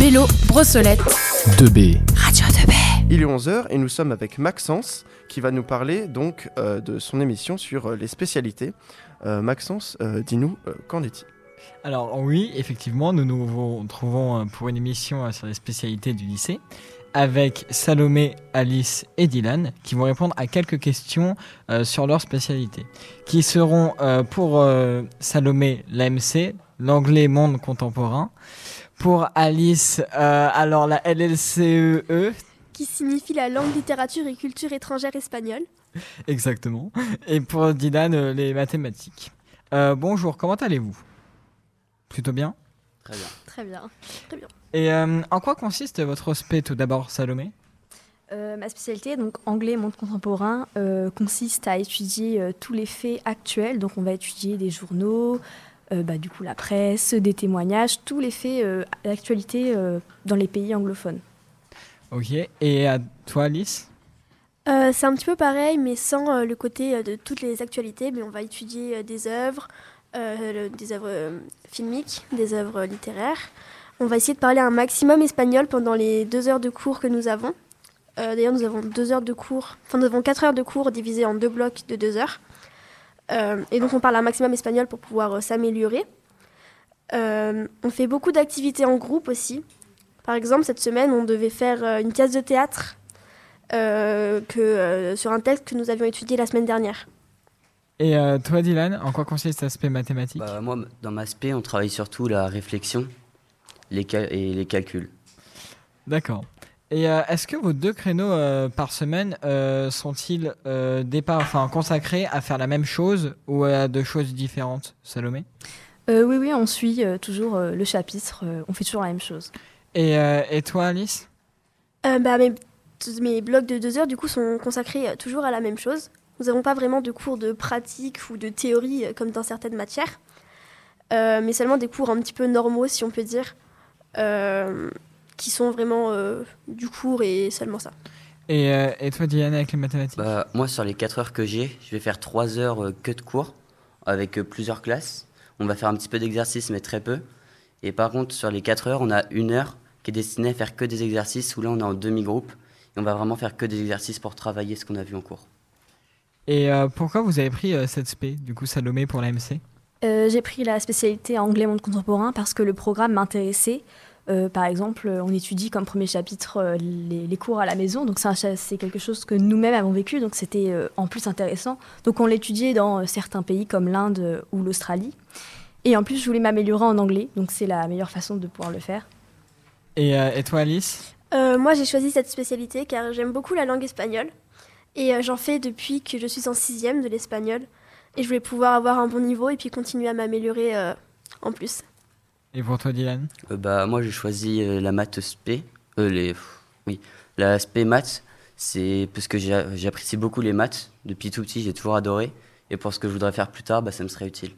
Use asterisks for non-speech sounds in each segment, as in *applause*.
Bélo, Brossolette. 2B. Radio 2B. Il est 11h et nous sommes avec Maxence qui va nous parler donc euh, de son émission sur euh, les spécialités. Euh, Maxence, euh, dis-nous, euh, qu'en est-il? Alors oui, effectivement, nous nous retrouvons euh, pour une émission sur les spécialités du lycée avec Salomé, Alice et Dylan qui vont répondre à quelques questions euh, sur leur spécialité. Qui seront euh, pour euh, Salomé l'AMC, l'anglais monde contemporain. Pour Alice, euh, alors la LLCEE, qui signifie la langue, littérature et culture étrangère espagnole. exactement. Et pour Dylan, euh, les mathématiques. Euh, bonjour, comment allez-vous? Plutôt bien? Très bien. Très bien. Très bien. Et euh, en quoi consiste votre spé tout d'abord, Salomé? Euh, ma spécialité, donc anglais monde contemporain, euh, consiste à étudier euh, tous les faits actuels. Donc on va étudier des journaux, euh, bah, du coup la presse, des témoignages, tous les faits euh, d'actualité euh, dans les pays anglophones. Ok. Et à toi, Alice? Euh, c'est un petit peu pareil, mais sans euh, le côté euh, de toutes les actualités. Mais on va étudier euh, des œuvres, euh, le- des œuvres euh, filmiques, des œuvres littéraires. On va essayer de parler un maximum espagnol pendant les deux heures de cours que nous avons. Euh, D'ailleurs, nous avons deux heures de cours, enfin nous avons quatre heures de cours divisées en deux blocs de deux heures. Euh, et donc on parle un maximum espagnol pour pouvoir euh, s'améliorer. Euh, on fait beaucoup d'activités en groupe aussi. Par exemple, cette semaine, on devait faire euh, une pièce de théâtre euh, que, euh, sur un texte que nous avions étudié la semaine dernière. Et euh, toi, Dylan, en quoi consiste l'aspect mathématique? Bah, moi, dans ma spé, on travaille surtout la réflexion les cal- et les calculs. D'accord. Et euh, est-ce que vos deux créneaux euh, par semaine euh, sont-ils euh, départ, enfin, consacrés à faire la même chose ou à deux choses différentes, Salomé? Euh, oui, oui, on suit euh, toujours euh, le chapitre, euh, on fait toujours la même chose. et, euh, et toi, Alice? Euh, bah, mes, mes blocs de deux heures, du coup, sont consacrés euh, toujours à la même chose. Nous n'avons pas vraiment de cours de pratique ou de théorie euh, comme dans certaines matières, Euh, mais seulement des cours un petit peu normaux, si on peut dire, euh, qui sont vraiment euh, du cours et seulement ça. et, euh, et toi, Dylan, avec les mathématiques? Bah, moi, sur les 4 heures que j'ai, je vais faire 3 heures euh, que de cours avec euh, plusieurs classes. On va faire un petit peu d'exercice, mais très peu. Et par contre, sur les 4 heures, on a une heure qui est destinée à faire que des exercices, où là, on est en demi-groupe. Et on va vraiment faire que des exercices pour travailler ce qu'on a vu en cours. Et euh, pourquoi vous avez pris euh, cette spé, du coup, Salomé, pour l'AMC Euh, J'ai pris la spécialité anglais monde contemporain parce que le programme m'intéressait. Euh, par exemple, on étudie comme premier chapitre euh, les, les cours à la maison, donc c'est quelque chose que nous-mêmes avons vécu, donc c'était euh, en plus intéressant. Donc on l'étudiait dans euh, certains pays comme l'Inde euh, ou l'Australie. Et en plus, je voulais m'améliorer en anglais, donc c'est la meilleure façon de pouvoir le faire. et, euh, et toi, Alice? Euh, moi, j'ai choisi cette spécialité car j'aime beaucoup la langue espagnole. Et euh, j'en fais depuis que je suis en sixième de l'espagnol. Et je voulais pouvoir avoir un bon niveau et puis continuer à m'améliorer euh, en plus. Et pour toi, Dylan Euh, bah, moi, j'ai choisi euh, la maths spé. Euh, les, pff, oui, la spé maths, c'est parce que j'ai- j'apprécie beaucoup les maths. Depuis tout petit, j'ai toujours adoré. Et pour ce que je voudrais faire plus tard, bah, ça me serait utile.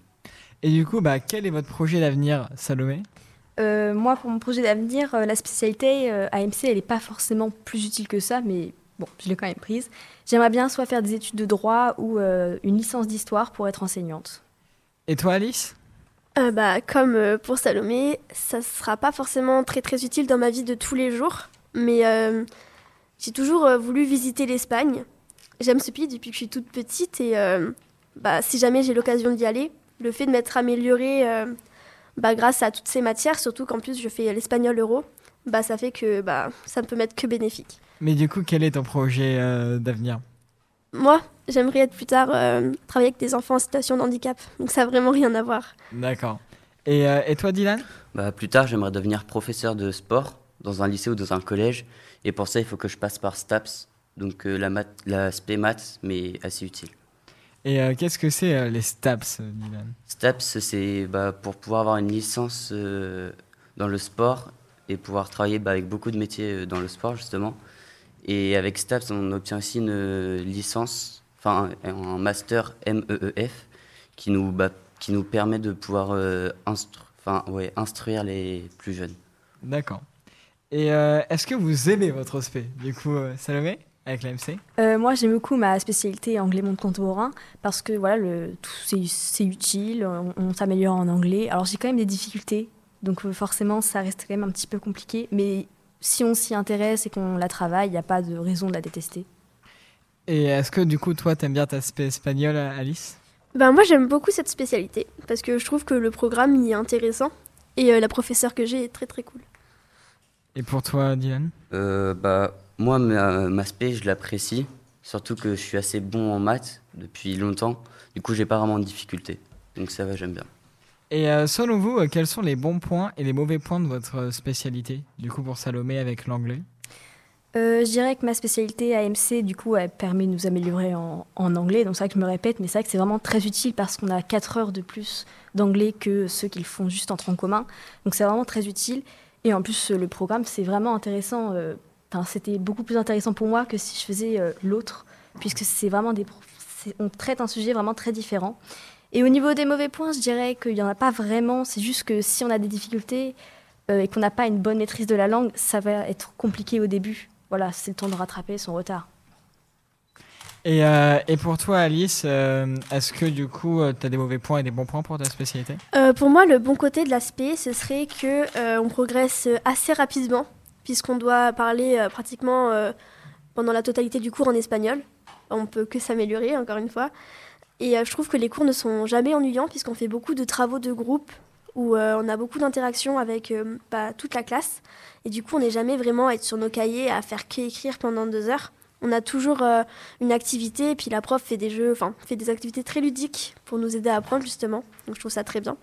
Et du coup, bah, quel est votre projet d'avenir, Salomé? Euh, moi, pour mon projet d'avenir, euh, la spécialité euh, AMC, elle n'est pas forcément plus utile que ça, mais bon, je l'ai quand même prise. J'aimerais bien soit faire des études de droit ou euh, une licence d'histoire pour être enseignante. Et toi, Alice? Euh, bah, comme euh, pour Salomé, ça sera pas forcément très très utile dans ma vie de tous les jours. Mais euh, j'ai toujours voulu visiter l'Espagne. J'aime ce pays depuis que je suis toute petite. Et bah, si jamais j'ai l'occasion d'y aller, le fait de m'être améliorée bah, grâce à toutes ces matières, surtout qu'en plus je fais l'espagnol euro, bah, ça fait que bah, ça ne peut m'être que bénéfique. Mais du coup, quel est ton projet d'avenir? Moi, j'aimerais être plus tard euh, travailler avec des enfants en situation de handicap. Donc ça n'a vraiment rien à voir. D'accord. Et, euh, et toi, Dylan? Bah, plus tard, j'aimerais devenir professeur de sport dans un lycée ou dans un collège. Et pour ça, il faut que je passe par STAPS. Donc euh, la, math, la spé maths, mais assez utile. Et euh, qu'est-ce que c'est euh, les STAPS, Dylan? STAPS, c'est bah, pour pouvoir avoir une licence euh, dans le sport et pouvoir travailler bah, avec beaucoup de métiers euh, dans le sport, justement. Et avec STAPS, on obtient aussi une licence, enfin un, master MEEF, qui nous, bah, qui nous permet de pouvoir euh, instru- enfin, ouais, instruire les plus jeunes. D'accord. Et euh, est-ce que vous aimez votre spé Du coup, euh, Salomé, avec l'AMC Euh, moi, j'aime beaucoup ma spécialité anglais monde contemporain parce que voilà, le, tout, c'est, utile, on, on s'améliore en anglais. Alors, j'ai quand même des difficultés Donc forcément, ça reste quand même un petit peu compliqué. Mais si on s'y intéresse et qu'on la travaille, il n'y a pas de raison de la détester. Et est-ce que du coup, toi, t'aimes bien ta spé espagnole, Alice? Ben moi j'aime beaucoup cette spécialité parce que je trouve que le programme y est intéressant et euh, la professeure que j'ai est très très cool. Et pour toi, Dylan? Euh, bah, moi, ma, ma spé, je l'apprécie. Surtout que je suis assez bon en maths depuis longtemps. Du coup, j'ai pas vraiment de difficultés. Donc ça va, j'aime bien. Et euh, selon vous, euh, quels sont les bons points et les mauvais points de votre spécialité? Du coup, pour Salomé avec l'anglais Euh, je dirais que ma spécialité AMC, du coup, elle permet de nous améliorer en, anglais. Donc c'est vrai que je me répète, mais c'est vrai que c'est vraiment très utile parce qu'on a 4 heures de plus d'anglais que ceux qui le font juste en tronc commun. Donc c'est vraiment très utile. Et en plus, le programme, c'est vraiment intéressant. euh, c'était beaucoup plus intéressant pour moi que si je faisais euh, l'autre, puisque c'est vraiment des, on traite un sujet vraiment très différent. Et au niveau des mauvais points, je dirais qu'il n'y en a pas vraiment. C'est juste que si on a des difficultés et qu'on n'a pas une bonne maîtrise de la langue, ça va être compliqué au début. Voilà, c'est le temps de rattraper son retard. et, euh, et pour toi, Alice, euh, est-ce que du coup, tu as des mauvais points et des bons points pour ta spécialité? Euh, pour moi, le bon côté de l'aspect, ce serait que euh, on progresse assez rapidement, puisqu'on doit parler euh, pratiquement euh, pendant la totalité du cours en espagnol. On peut que s'améliorer, encore une fois. Et euh, je trouve que les cours ne sont jamais ennuyants, puisqu'on fait beaucoup de travaux de groupe, où euh, on a beaucoup d'interactions avec euh, bah, toute la classe. Et du coup, on n'est jamais vraiment à être sur nos cahiers, à faire qu'écrire pendant deux heures. On a toujours euh, une activité, et puis la prof fait des jeux, enfin, fait des activités très ludiques pour nous aider à apprendre, justement. Donc je trouve ça très bien.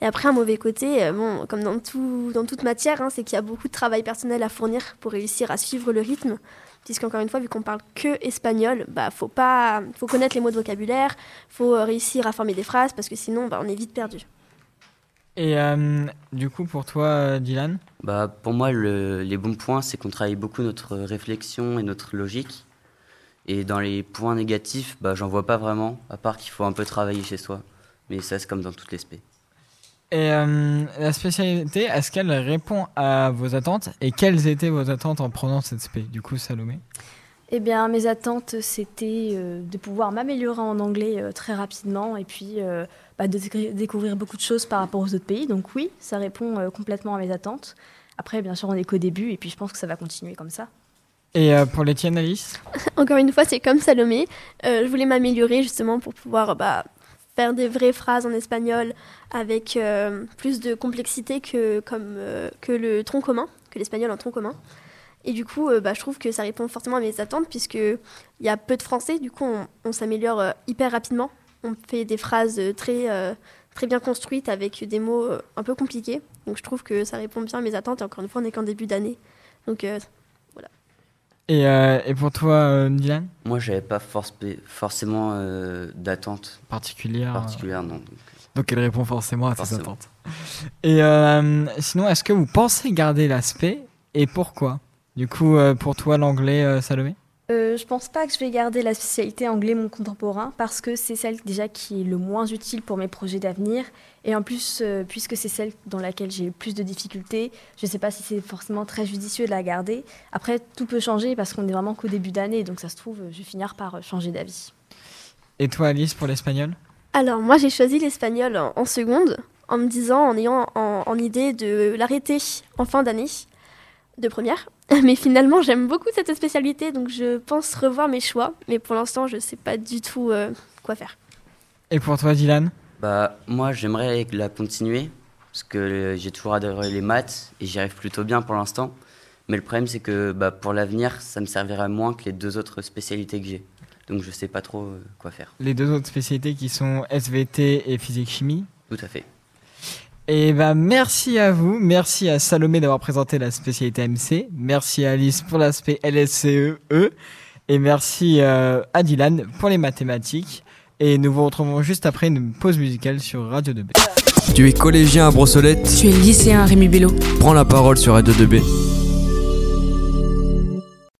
Et après, un mauvais côté, bon, comme dans, tout, dans toute matière, hein, c'est qu'il y a beaucoup de travail personnel à fournir pour réussir à suivre le rythme. Puisqu'encore une fois, vu qu'on parle que espagnol, bah, faut, pas, faut connaître les mots de vocabulaire, faut réussir à former des phrases, parce que sinon, bah, on est vite perdu. Et euh, du coup, pour toi, euh, Dylan Bah, pour moi, le- les bons points, c'est qu'on travaille beaucoup notre réflexion et notre logique. Et dans les points négatifs, bah, j'en vois pas vraiment, à part qu'il faut un peu travailler chez soi. Mais ça, c'est comme dans toutes les spé. Et euh, la spécialité, est-ce qu'elle répond à vos attentes? Et quelles étaient vos attentes en prenant cette spé? Du coup, Salomé Eh bien, mes attentes, c'était euh, de pouvoir m'améliorer en anglais euh, très rapidement et puis euh, bah, de découvrir beaucoup de choses par rapport aux autres pays. Donc oui, ça répond euh, complètement à mes attentes. Après, bien sûr, on n'est qu'au début et puis je pense que ça va continuer comme ça. Et euh, pour les tiennes, Alice? *laughs* Encore une fois, c'est comme Salomé. Euh, je voulais m'améliorer justement pour pouvoir bah, faire des vraies phrases en espagnol avec euh, plus de complexité que, comme, euh, que le tronc commun, que l'espagnol en tronc commun. Et du coup, euh, bah, je trouve que ça répond forcément à mes attentes puisqu'il y a peu de français. Du coup, on, on s'améliore euh, hyper rapidement. On fait des phrases euh, très, euh, très bien construites avec des mots euh, un peu compliqués. Donc je trouve que ça répond bien à mes attentes. Et encore une fois, on n'est qu'en début d'année. Donc euh, et, euh, et pour toi, euh, Dylan Moi, j'avais pas force- forcément euh, d'attente Particulière. particulière, non. Donc, Donc elle répond forcément à tes attentes. Et euh, sinon, est-ce que vous pensez garder l'aspect et pourquoi? Du coup, euh, pour toi, l'anglais, euh, Salomé Euh, je pense pas que je vais garder la spécialité anglais monde contemporain parce que c'est celle déjà qui est le moins utile pour mes projets d'avenir. Et en plus, euh, puisque c'est celle dans laquelle j'ai le plus de difficultés, je ne sais pas si c'est forcément très judicieux de la garder. Après, tout peut changer parce qu'on est vraiment qu'au début d'année, donc ça se trouve, je vais finir par euh, changer d'avis. Et toi, Alice, pour l'espagnol? Alors, moi, j'ai choisi l'espagnol en, en seconde, en me disant, en ayant en, en idée de l'arrêter en fin d'année, de première. *laughs* Mais finalement, j'aime beaucoup cette spécialité, donc je pense revoir mes choix. Mais pour l'instant, je ne sais pas du tout euh, quoi faire. Et pour toi, Dylan? Bah, moi, j'aimerais la continuer, parce que euh, j'ai toujours adoré les maths, et j'y arrive plutôt bien pour l'instant. Mais le problème, c'est que bah, pour l'avenir, ça me servira moins que les deux autres spécialités que j'ai. Donc, je sais pas trop euh, quoi faire. Les deux autres spécialités qui sont SVT et physique-chimie? Tout à fait. Et bah merci à vous, merci à Salomé d'avoir présenté la spécialité MC, merci à Alice pour l'aspect LSCE, E, et merci euh, à Dylan pour les mathématiques. Et nous vous retrouvons juste après une pause musicale sur Radio 2B. Tu es collégien à Brossolette Tu es lycéen Rémi Bello. Prends la parole sur Radio 2B.